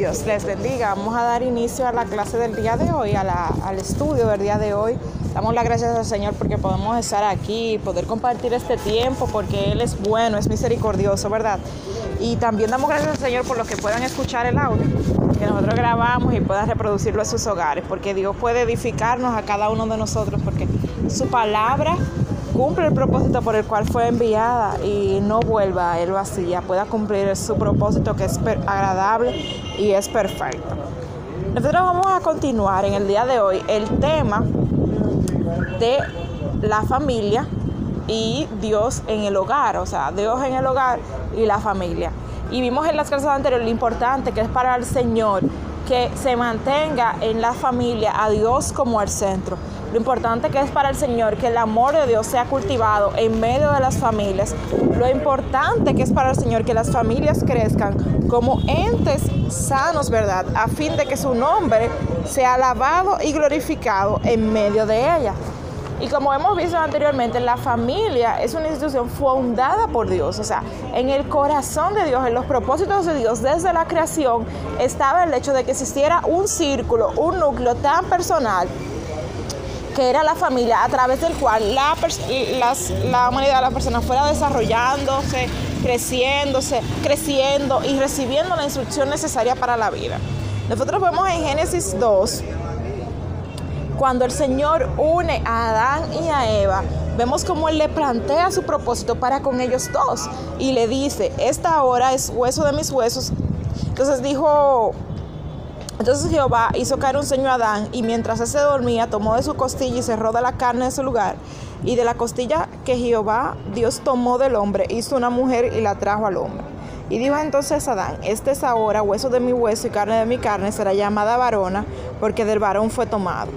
Dios les bendiga. Vamos a dar inicio a la clase del día de hoy, al estudio del día de hoy. Damos las gracias al Señor porque podemos estar aquí, poder compartir este tiempo, porque Él es bueno, es misericordioso, ¿verdad? Y también damos gracias al Señor por los que puedan escuchar el audio que nosotros grabamos y puedan reproducirlo en sus hogares, porque Dios puede edificarnos a cada uno de nosotros, porque su palabra cumple el propósito por el cual fue enviada y no vuelva a él vacía, pueda cumplir su propósito que es agradable y es perfecto. Nosotros vamos a continuar en el día de hoy el tema de la familia y Dios en el hogar, o sea, Dios en el hogar y la familia. Y vimos en las clases anteriores lo importante que es para el Señor que se mantenga en la familia a Dios como el centro. Lo importante que es para el Señor que el amor de Dios sea cultivado en medio de las familias. Lo importante que es para el Señor que las familias crezcan como entes sanos, ¿verdad? A fin de que su nombre sea alabado y glorificado en medio de ella. Y como hemos visto anteriormente, la familia es una institución fundada por Dios. O sea, en el corazón de Dios, en los propósitos de Dios, desde la creación, estaba el hecho de que existiera un círculo, un núcleo tan personal que era la familia a través del cual la, la humanidad de la persona fuera desarrollándose, creciéndose, creciendo y recibiendo la instrucción necesaria para la vida. Nosotros vemos en Génesis 2, cuando el Señor une a Adán y a Eva, vemos cómo Él le plantea su propósito para con ellos dos y le dice, esta hora es hueso de mis huesos. Entonces dijo entonces Jehová hizo caer un sueño a Adán y mientras se dormía tomó de su costilla y cerró de la carne de su lugar. Y de la costilla que Jehová Dios tomó del hombre hizo una mujer y la trajo al hombre. Y dijo entonces Adán, este es ahora hueso de mi hueso y carne de mi carne, será llamada varona, porque del varón fue tomado.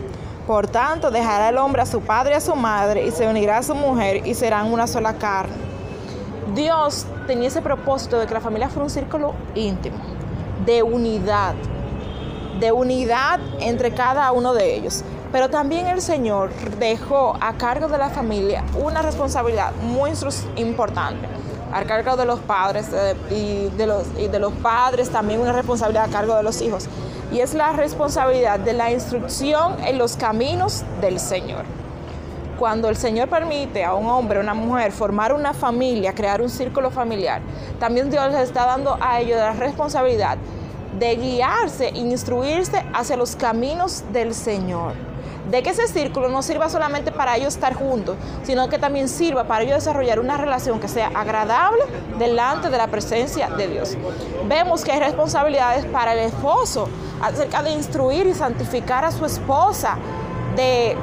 Por tanto, dejará el hombre a su padre y a su madre y se unirá a su mujer y serán una sola carne. Dios tenía ese propósito de que la familia fuera un círculo íntimo, de unidad, de unidad entre cada uno de ellos. Pero también el Señor dejó a cargo de la familia una responsabilidad muy importante. A cargo de los padres y, de los, y de los padres también una responsabilidad a cargo de los hijos. Y es la responsabilidad de la instrucción en los caminos del Señor. Cuando el Señor permite a un hombre, o una mujer formar una familia, crear un círculo familiar, también Dios les está dando a ellos la responsabilidad de guiarse, instruirse hacia los caminos del Señor. De que ese círculo no sirva solamente para ellos estar juntos, sino que también sirva para ellos desarrollar una relación que sea agradable delante de la presencia de Dios. Vemos que hay responsabilidades para el esposo acerca de instruir y santificar a su esposa, de,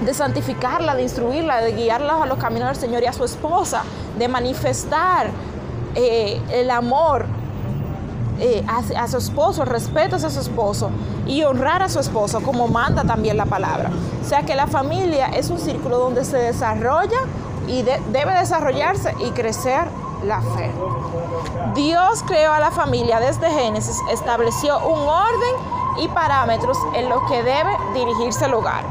de santificarla, de instruirla, de guiarla a los caminos del Señor y a su esposa, de manifestar eh, el amor eh, a, su esposo, respeto a su esposo y honrar a su esposo como manda también la palabra. O sea que la familia es un círculo donde se desarrolla y debe desarrollarse y crecer la fe. Dios creó a la familia desde Génesis, estableció un orden y parámetros en los que debe dirigirse el hogar.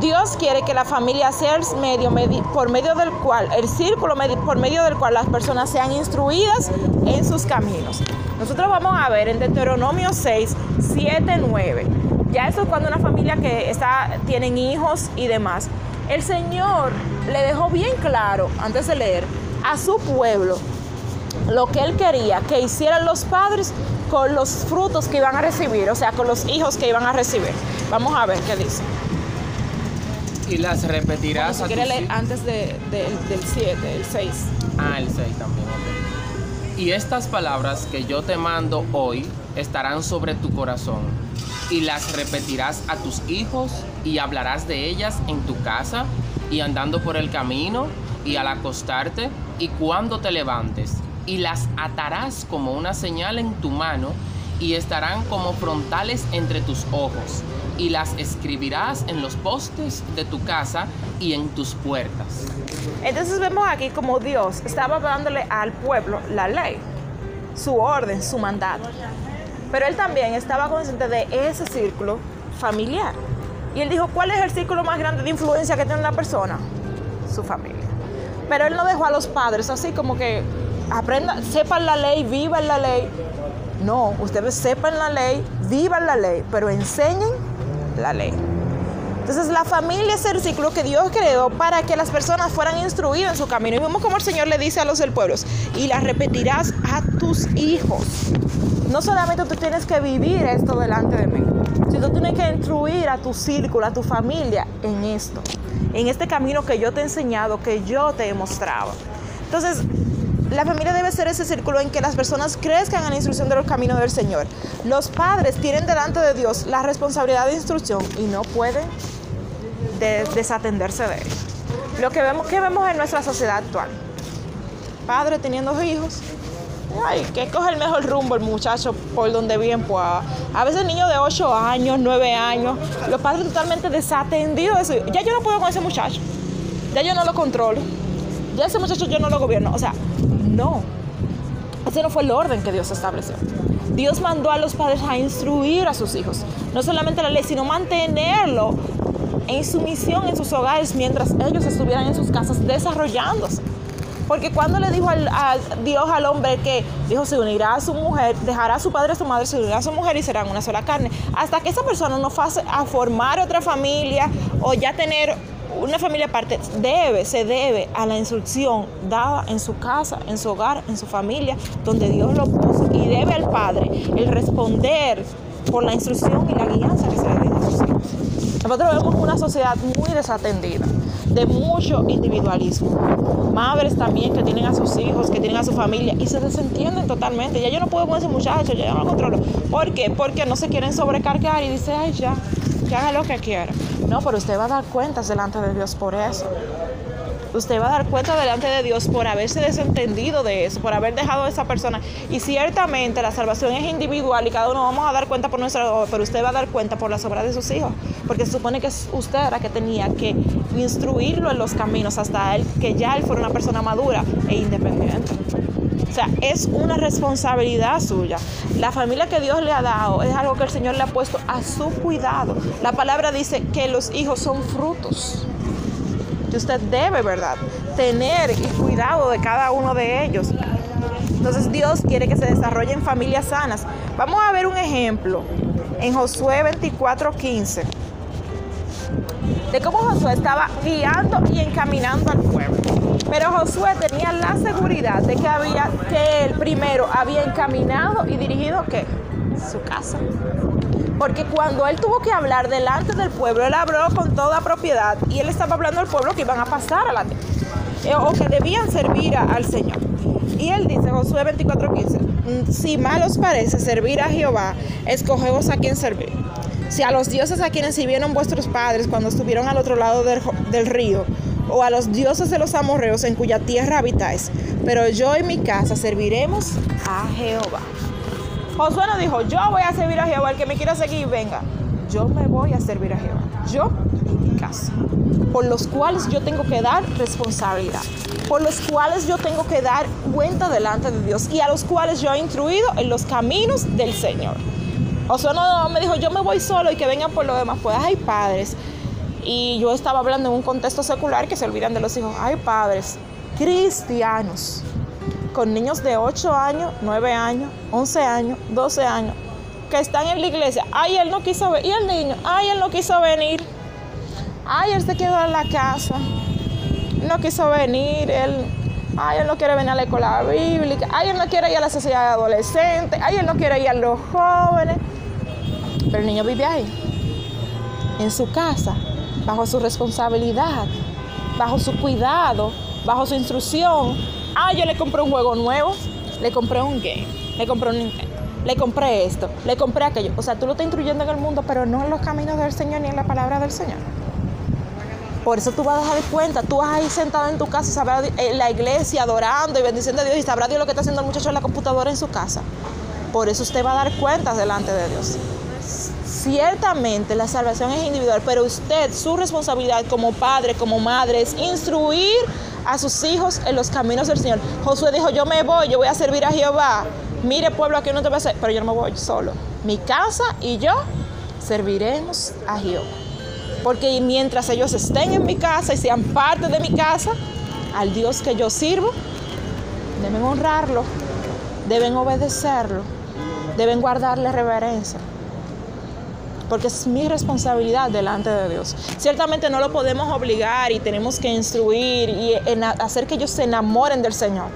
Dios quiere que la familia sea el medio, por medio del cual, el círculo por medio del cual las personas sean instruidas en sus caminos. Nosotros vamos a ver en Deuteronomio 6, 7, 9. Ya eso es cuando una familia que está, tienen hijos y demás. El Señor le dejó bien claro, antes de leer, a su pueblo lo que Él quería que hicieran los padres con los frutos que iban a recibir, o sea, con los hijos que iban a recibir. Vamos a ver qué dice. Y las repetirás. si quiere leer antes del 7, el 6. Ah, el 6 también. Y estas palabras que yo te mando hoy estarán sobre tu corazón, y las repetirás a tus hijos, y hablarás de ellas en tu casa, y andando por el camino, y al acostarte, y cuando te levantes, y las atarás como una señal en tu mano, y estarán como frontales entre tus ojos, y las escribirás en los postes de tu casa y en tus puertas. Entonces vemos aquí como Dios estaba dándole al pueblo la ley, su orden, su mandato. Pero él también estaba consciente de ese círculo familiar. Y él dijo, ¿cuál es el círculo más grande de influencia que tiene una persona? Su familia. Pero él no dejó a los padres así como que aprendan, sepan la ley, vivan la ley. No, ustedes sepan la ley, vivan la ley, pero enseñen la ley. Entonces la familia es el ciclo que Dios creó para que las personas fueran instruidas en su camino. Y vemos como el Señor le dice a los del pueblo, y la repetirás a tus hijos. No solamente tú tienes que vivir esto delante de mí, sino tú tienes que instruir a tu círculo, a tu familia en esto, en este camino que yo te he enseñado, que yo te he mostrado. Entonces, la familia debe ser ese círculo en que las personas crezcan en la instrucción de los caminos del Señor. Los padres tienen delante de Dios la responsabilidad de instrucción y no pueden desatenderse de él. Lo que vemos, que vemos en nuestra sociedad actual. Padre teniendo hijos. Ay, que coge el mejor rumbo el muchacho por donde bien pueda. A veces niños de 8 años, 9 años, los padres totalmente desatendidos Ya yo no puedo con ese muchacho. Ya yo no lo controlo. Ya ese muchacho yo no lo gobierno. O sea, no. Ese no fue el orden que Dios estableció. Dios mandó a los padres a instruir a sus hijos. No solamente la ley, sino mantenerlo en su misión en sus hogares mientras ellos estuvieran en sus casas desarrollándose. Porque cuando le dijo a Dios al hombre que dijo se unirá a su mujer, dejará a su padre a su madre, se unirá a su mujer y serán una sola carne. Hasta que esa persona no pase a formar otra familia o ya tener una familia aparte, debe, se debe a la instrucción dada en su casa, en su hogar, en su familia, donde Dios lo puso. Y debe al padre el responder por la instrucción y la guianza que se le hijos. Nosotros vemos una sociedad muy desatendida, de mucho individualismo. Madres también que tienen a sus hijos, que tienen a su familia y se desentienden totalmente. Ya yo no puedo con ese muchacho, ya no lo controlo. ¿Por qué? Porque no se quieren sobrecargar y dice, ay, ya, que haga lo que quiera. No, pero usted va a dar cuentas delante de Dios por eso usted va a dar cuenta delante de Dios por haberse desentendido de eso, por haber dejado a esa persona. Y ciertamente la salvación es individual y cada uno vamos a dar cuenta por nuestra pero usted va a dar cuenta por la obras de sus hijos, porque se supone que usted era que tenía que instruirlo en los caminos hasta él, que ya él fuera una persona madura e independiente. O sea, es una responsabilidad suya. La familia que Dios le ha dado es algo que el Señor le ha puesto a su cuidado. La palabra dice que los hijos son frutos que usted debe, ¿verdad? Tener y cuidado de cada uno de ellos. Entonces Dios quiere que se desarrollen familias sanas. Vamos a ver un ejemplo en Josué 24:15 de cómo Josué estaba guiando y encaminando al pueblo. Pero Josué tenía la seguridad de que había que él primero había encaminado y dirigido ¿qué? su casa. Porque cuando él tuvo que hablar delante del pueblo, él habló con toda propiedad y él estaba hablando al pueblo que iban a pasar a la eh, o que debían servir al Señor. Y él dice, Josué 24:15, mm, si mal os parece servir a Jehová, escogeos a quien servir. Si a los dioses a quienes sirvieron vuestros padres cuando estuvieron al otro lado del, del río, o a los dioses de los amorreos en cuya tierra habitáis, pero yo y mi casa serviremos a Jehová. Josué no dijo, yo voy a servir a Jehová, el que me quiera seguir, venga. Yo me voy a servir a Jehová. Yo y mi casa. Por los cuales yo tengo que dar responsabilidad. Por los cuales yo tengo que dar cuenta delante de Dios. Y a los cuales yo he instruido en los caminos del Señor. Josué no me dijo, yo me voy solo y que vengan por lo demás. Pues hay padres. Y yo estaba hablando en un contexto secular que se olvidan de los hijos. Hay padres cristianos con niños de 8 años, 9 años, 11 años, 12 años, que están en la iglesia. Ay, él no quiso venir. Y el niño, ay, él no quiso venir. Ay, él se quedó en la casa. No quiso venir. Él, ay, él no quiere venir a la escuela bíblica. Ay, él no quiere ir a la sociedad de adolescentes. Ay, él no quiere ir a los jóvenes. Pero el niño vive ahí, en su casa, bajo su responsabilidad, bajo su cuidado, bajo su instrucción Ah, yo le compré un juego nuevo, le compré un game, le compré un le compré esto, le compré aquello. O sea, tú lo estás instruyendo en el mundo, pero no en los caminos del Señor ni en la palabra del Señor. Por eso tú vas a dar cuenta, tú vas ahí sentado en tu casa, en la iglesia, adorando y bendiciendo a Dios, y sabrá Dios lo que está haciendo el muchacho en la computadora en su casa. Por eso usted va a dar cuentas delante de Dios. Ciertamente la salvación es individual, pero usted, su responsabilidad como padre, como madre, es instruir a sus hijos en los caminos del Señor. Josué dijo, yo me voy, yo voy a servir a Jehová. Mire pueblo, aquí no te voy a hacer, pero yo no me voy solo. Mi casa y yo serviremos a Jehová. Porque mientras ellos estén en mi casa y sean parte de mi casa, al Dios que yo sirvo, deben honrarlo, deben obedecerlo, deben guardarle reverencia. Porque es mi responsabilidad delante de Dios. Ciertamente no lo podemos obligar y tenemos que instruir y hacer que ellos se enamoren del Señor.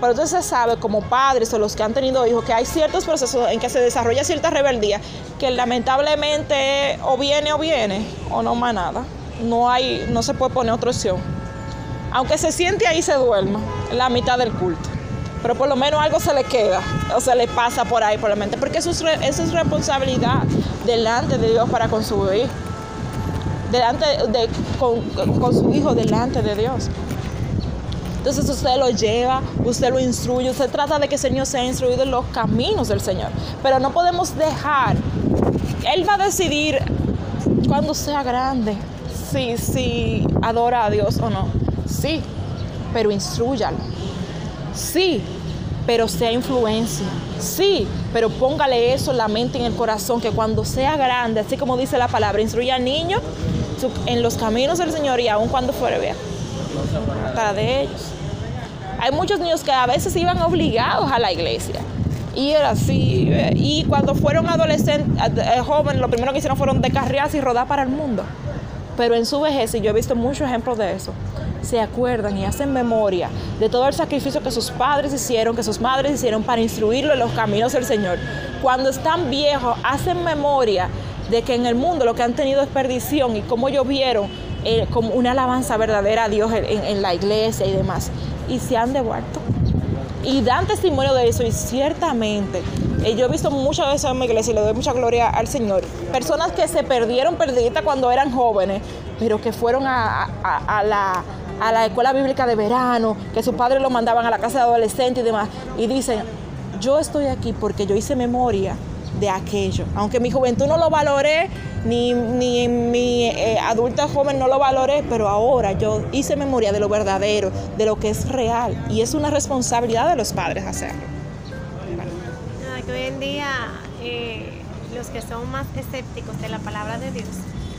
Pero entonces se sabe como padres o los que han tenido hijos que hay ciertos procesos en que se desarrolla cierta rebeldía que lamentablemente o viene o viene o no más nada. No hay, no se puede poner otra opción. Aunque se siente ahí se duerma, la mitad del culto. Pero por lo menos algo se le queda o se le pasa por ahí por la mente. Porque eso es, eso es responsabilidad delante de Dios para con su hijo. Delante de, con, con su hijo delante de Dios. Entonces usted lo lleva, usted lo instruye, usted trata de que el Señor sea instruido en los caminos del Señor. Pero no podemos dejar, Él va a decidir cuando sea grande, si, si adora a Dios o no. Sí, pero instruyalo. Sí, pero sea influencia. Sí, pero póngale eso en la mente y en el corazón, que cuando sea grande, así como dice la palabra, instruya al niño en los caminos del Señor y aun cuando fuere viejo. Para de ellos. Hay muchos niños que a veces iban obligados a la iglesia. Y era así. Y cuando fueron adolescentes, eh, jóvenes, lo primero que hicieron fueron descarriarse y rodar para el mundo. Pero en su vejez, y yo he visto muchos ejemplos de eso, se acuerdan y hacen memoria de todo el sacrificio que sus padres hicieron, que sus madres hicieron para instruirlo en los caminos del Señor. Cuando están viejos, hacen memoria de que en el mundo lo que han tenido es perdición y cómo ellos vieron eh, como una alabanza verdadera a Dios en la iglesia y demás y se han devuelto. Y dan testimonio de eso y ciertamente eh, yo he visto muchas veces en mi iglesia y le doy mucha gloria al Señor. Personas que se perdieron perdiditas cuando eran jóvenes, pero que fueron a, la, a la escuela bíblica de verano, que sus padres lo mandaban a la casa de adolescentes y demás. Y dicen, yo estoy aquí porque yo hice memoria de aquello. Aunque mi juventud no lo valoré, ni, ni mi eh, adulta joven no lo valoré, pero ahora yo hice memoria de lo verdadero, de lo que es real. Y es una responsabilidad de los padres hacerlo. que hoy en día eh, los que son más escépticos de la palabra de Dios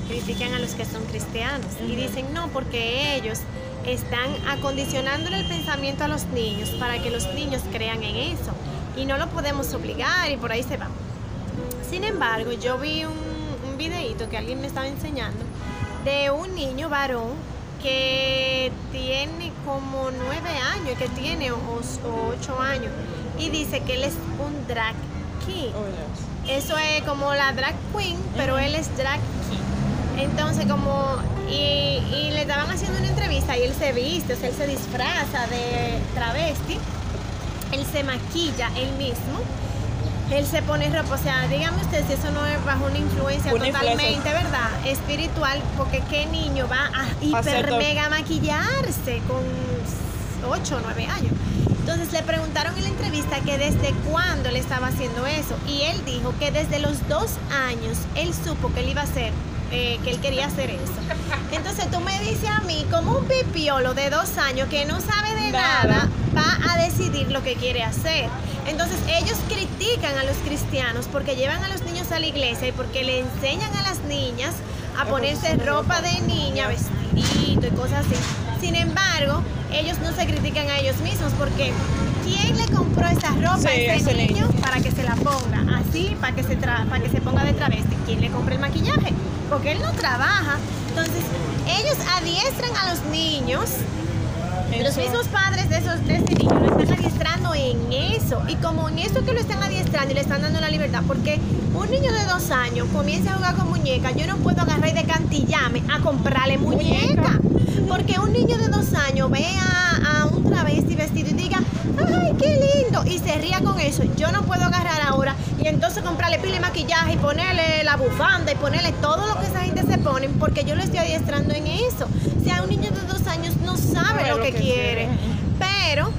critican a los que son cristianos y dicen no, porque ellos están acondicionándole el pensamiento a los niños para que los niños crean en eso. Y no lo podemos obligar y por ahí se va. Sin embargo, yo vi un, un videito que alguien me estaba enseñando de un niño varón que tiene como nueve años, que tiene o, ocho años, y dice que él es un drag king. Oh, Eso es como la drag queen, pero él es drag king. Entonces, como, y, y, le estaban haciendo una entrevista y él se viste, o sea, él se disfraza de travesti, él se maquilla él mismo él se pone ropa, o sea, dígame usted si eso no es bajo una influencia totalmente, ¿verdad? Espiritual, porque qué niño va a hiper mega maquillarse con 8 o 9 años. Entonces le preguntaron en la entrevista que desde cuándo él estaba haciendo eso y él dijo que desde los dos años él supo que él iba a hacer, eh, que él quería hacer eso. Entonces tú me dices a mí, como un pipiolo de dos años que no sabe de nada va a decidir lo que quiere hacer. Entonces ellos critican a los cristianos porque llevan a los niños a la iglesia y porque le enseñan a las niñas a ponerse ropa de niña, vestidito y cosas así. Sin embargo, ellos no se critican a ellos mismos porque ¿quién le compró esa ropa a ese niño para que se la ponga así, para que se, para que se ponga de travesti? ¿Quién le compra el maquillaje? Porque él no trabaja. Entonces, ellos adiestran a los niños los mismos padres de, esos, de ese niño lo están adiestrando en eso. Y como en eso que lo están adiestrando y le están dando la libertad, porque un niño de dos años comienza a jugar con muñecas, yo no puedo agarrar y decantillarme a comprarle muñeca. Porque un niño de dos años ve a, un travesti vestido y diga, ¡ay, qué lindo! Y se ría con eso. Yo no puedo agarrar ahora y entonces comprarle pile maquillaje y ponerle la bufanda y ponerle todo lo que esa gente se pone, porque yo lo estoy adiestrando en eso. Si a un niño de dos años no sabe lo, que, quiere, pero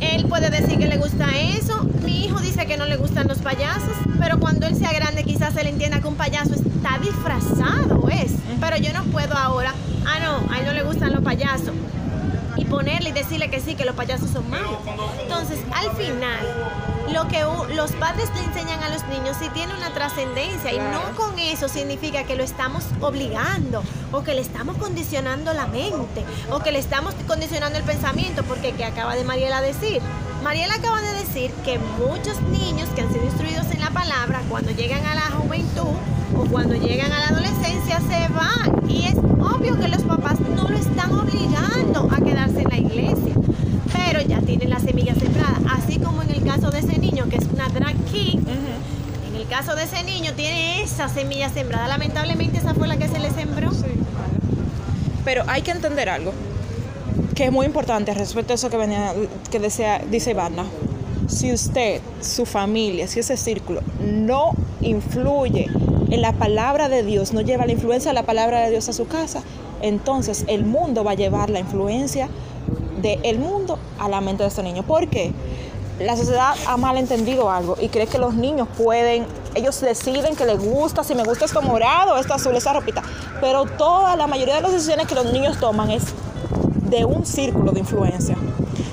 él puede decir que le gusta eso. Mi hijo dice que no le gustan los payasos, pero cuando él sea grande quizás él entienda que un payaso está disfrazado, es. Pero yo no puedo ahora, ah no, a él no le gustan los payasos y ponerle y decirle que sí, que los payasos son malos. Entonces, al final, lo que los padres le enseñan a los niños sí tiene una trascendencia y no con eso significa que lo estamos obligando o que le estamos condicionando la mente o que le estamos condicionando el pensamiento, porque que acaba de Mariela decir, Mariela acaba de decir que muchos niños que han sido instruidos en la palabra, cuando llegan a la juventud o cuando llegan a la adolescencia, se van. Y es obvio que los papás no lo están obligando a quedarse en la iglesia, pero ya tienen la semilla de ese niño que es una drag king. En el caso de ese niño tiene esa semilla sembrada. Lamentablemente esa fue la que se le sembró. Pero hay que entender algo que es muy importante respecto a eso que, venía, que desea, dice Ivana. Si usted, su familia, si ese círculo no influye en la palabra de Dios, no lleva la influencia de la palabra de Dios a su casa, entonces el mundo va a llevar la influencia del mundo a la mente de ese niño. ¿Por qué? La sociedad ha malentendido algo y cree que los niños pueden, ellos deciden que les gusta, si me gusta esto morado, esto azul, esa ropita. Pero toda la mayoría de las decisiones que los niños toman es de un círculo de influencia.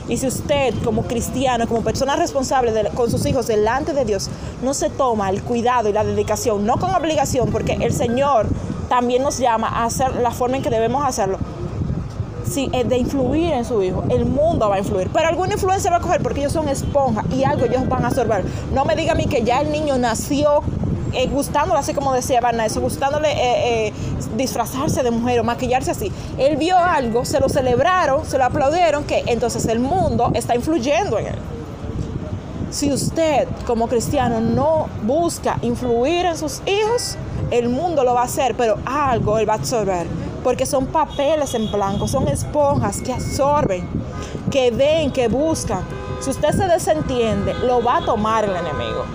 Y si usted como cristiano, como persona responsable con sus hijos delante de Dios, no se toma el cuidado y la dedicación, no con obligación, porque el Señor también nos llama a hacer la forma en que debemos hacerlo, de influir en su hijo, el mundo va a influir. Pero alguna influencia va a coger porque ellos son esponjas y algo ellos van a absorber. No me diga a mí que ya el niño nació eh, gustándole, así como decía Vanna, eso, gustándole eh, eh, disfrazarse de mujer o maquillarse así. Él vio algo, se lo celebraron, se lo aplaudieron, que entonces el mundo está influyendo en él. Si usted como cristiano no busca influir en sus hijos, el mundo lo va a hacer, pero algo él va a absorber. Porque son papeles en blanco, son esponjas que absorben, que ven, que buscan. Si usted se desentiende, lo va a tomar el enemigo.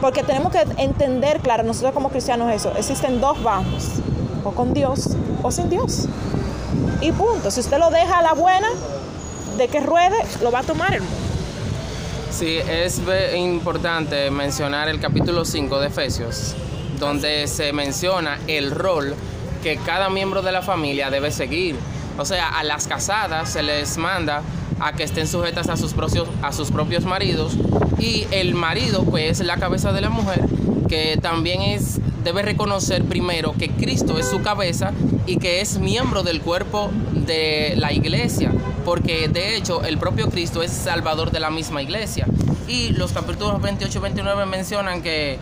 Porque tenemos que entender, claro, nosotros como cristianos eso, existen dos bandos, o con Dios o sin Dios. Y punto, si usted lo deja a la buena, de que ruede, lo va a tomar el. Sí, es importante mencionar el capítulo 5 de Efesios, donde se menciona el rol que cada miembro de la familia debe seguir. O sea, a las casadas se les manda a que estén sujetas a sus propios, a sus propios maridos y el marido pues es la cabeza de la mujer que también es debe reconocer primero que Cristo es su cabeza y que es miembro del cuerpo de la iglesia, porque de hecho el propio Cristo es salvador de la misma iglesia. Y los capítulos 28 y 29 mencionan que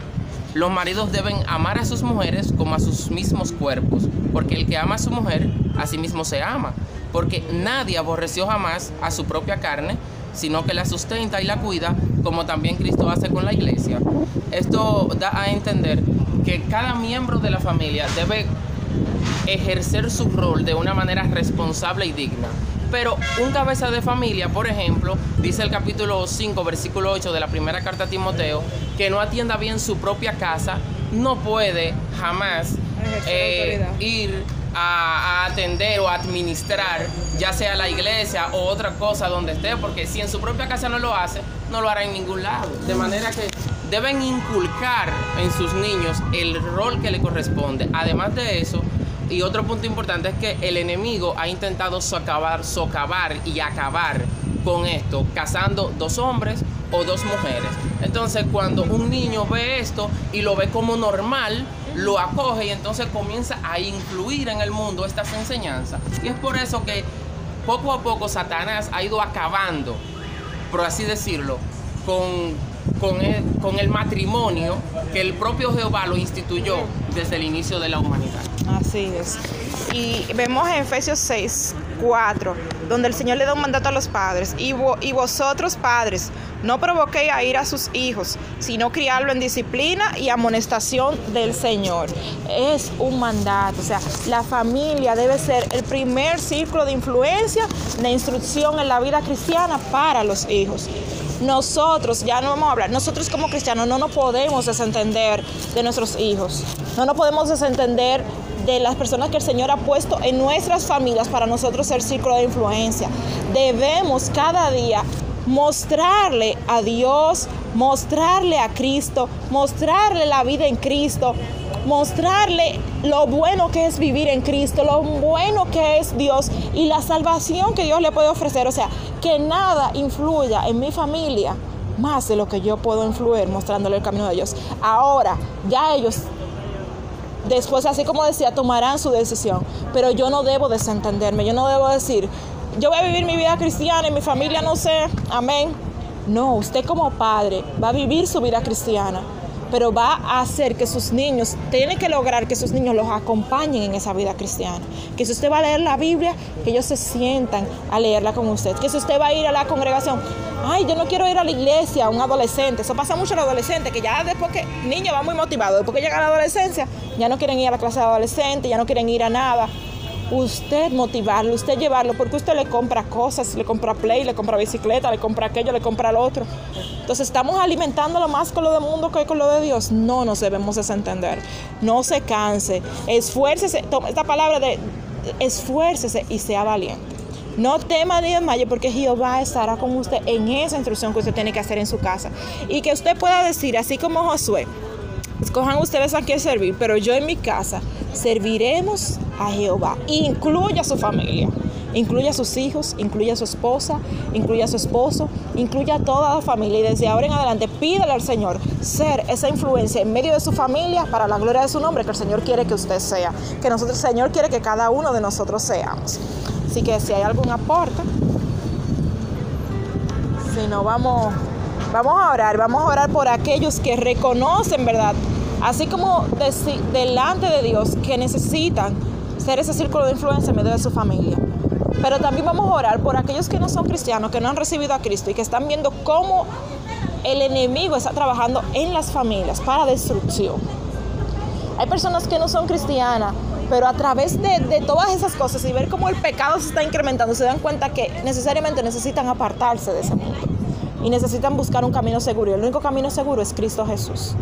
los maridos deben amar a sus mujeres como a sus mismos cuerpos, porque el que ama a su mujer, a sí mismo se ama porque nadie aborreció jamás a su propia carne, sino que la sustenta y la cuida, como también Cristo hace con la iglesia. Esto da a entender que cada miembro de la familia debe ejercer su rol de una manera responsable y digna. Pero un cabeza de familia, por ejemplo, dice el capítulo 5, versículo 8 de la primera carta a Timoteo, que no atienda bien su propia casa, no puede jamás eh, ir a, atender o administrar, ya sea la iglesia o otra cosa donde esté, porque si en su propia casa no lo hace, no lo hará en ningún lado. De manera que deben inculcar en sus niños el rol que le corresponde. Además de eso, y otro punto importante es que el enemigo ha intentado socavar, socavar y acabar con esto, casando dos hombres o dos mujeres. Entonces, cuando un niño ve esto y lo ve como normal, lo acoge y entonces comienza a influir en el mundo estas enseñanzas. Y es por eso que poco a poco Satanás ha ido acabando, por así decirlo, con, con, el, con el matrimonio que el propio Jehová lo instituyó desde el inicio de la humanidad. Así es. Y vemos en Efesios 6, 4, donde el Señor le da un mandato a los padres. Y, y vosotros, padres, no provoquéis a ir a sus hijos, sino criarlo en disciplina y amonestación del Señor. Es un mandato. O sea, la familia debe ser el primer círculo de influencia, de instrucción en la vida cristiana para los hijos nosotros, ya no vamos a hablar, nosotros como cristianos no nos podemos desentender de nuestros hijos, no nos podemos desentender de las personas que el Señor ha puesto en nuestras familias para nosotros ser círculo de influencia. Debemos cada día mostrarle a Dios, mostrarle a Cristo, mostrarle la vida en Cristo, mostrarle lo bueno que es vivir en Cristo, lo bueno que es Dios y la salvación que Dios le puede ofrecer. O sea, que nada influya en mi familia más de lo que yo puedo influir mostrándole el camino de Dios. Ahora, ya ellos después, así como decía, tomarán su decisión. Pero yo no debo desentenderme, yo no debo decir, yo voy a vivir mi vida cristiana y mi familia no sé, amén. No, usted como padre va a vivir su vida cristiana, pero va a hacer que sus niños, tiene que lograr que sus niños los acompañen en esa vida cristiana. Que si usted va a leer la Biblia, que ellos se sientan a leerla con usted. Que si usted va a ir a la congregación, ay, yo no quiero ir a la iglesia, un adolescente. Eso pasa mucho a los adolescentes, que ya después que niño va muy motivado, después que llega a la adolescencia, ya no quieren ir a la clase de adolescente, ya no quieren ir a nada usted motivarlo, usted llevarlo, porque usted le compra cosas, le compra play, le compra bicicleta, le compra aquello, le compra lo otro. Entonces estamos alimentándolo más con lo del mundo que con lo de Dios. No nos debemos desentender. No se canse. Esfuércese. Esta palabra de esfuércese y sea valiente. No tema ni desmaye porque Jehová estará con usted en esa instrucción que usted tiene que hacer en su casa. Y que usted pueda decir, así como Josué, escojan ustedes a qué servir, pero yo en mi casa serviremos a Jehová. Incluya a su familia, incluya a sus hijos, incluya a su esposa, incluya a su esposo, incluya a toda la familia. Y desde ahora en adelante pídele al Señor ser esa influencia en medio de su familia para la gloria de su nombre que el Señor quiere que usted sea, que nosotros el Señor quiere que cada uno de nosotros seamos. Así que si hay algún aporte, si no vamos, vamos a orar, vamos a orar por aquellos que reconocen, ¿verdad? Así como delante de Dios que necesitan ser ese círculo de influencia en medio de su familia. Pero también vamos a orar por aquellos que no son cristianos, que no han recibido a Cristo y que están viendo cómo el enemigo está trabajando en las familias para destrucción. Hay personas que no son cristianas, pero a través de, todas esas cosas y ver cómo el pecado se está incrementando, se dan cuenta que necesariamente necesitan apartarse de ese mundo y necesitan buscar un camino seguro. Y el único camino seguro es Cristo Jesús.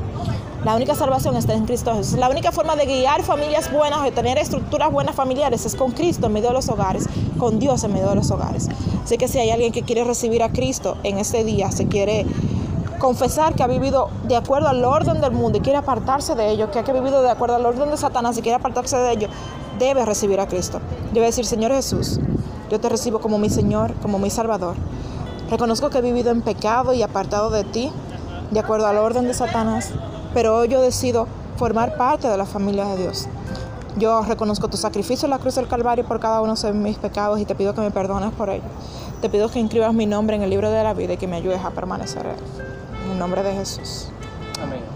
La única salvación está en Cristo Jesús. La única forma de guiar familias buenas, de tener estructuras buenas familiares, es con Cristo en medio de los hogares, con Dios en medio de los hogares. Así que si hay alguien que quiere recibir a Cristo en este día, se quiere confesar que ha vivido de acuerdo al orden del mundo y quiere apartarse de ello, que ha vivido de acuerdo al orden de Satanás y quiere apartarse de ello, debe recibir a Cristo. Debe decir, Señor Jesús, yo te recibo como mi Señor, como mi Salvador. Reconozco que he vivido en pecado y apartado de ti, de acuerdo al orden de Satanás pero hoy yo decido formar parte de la familia de Dios. Yo reconozco tu sacrificio en la cruz del Calvario por cada uno de mis pecados y te pido que me perdones por ello. Te pido que inscribas mi nombre en el libro de la vida y que me ayudes a permanecer en el nombre de Jesús. Amén.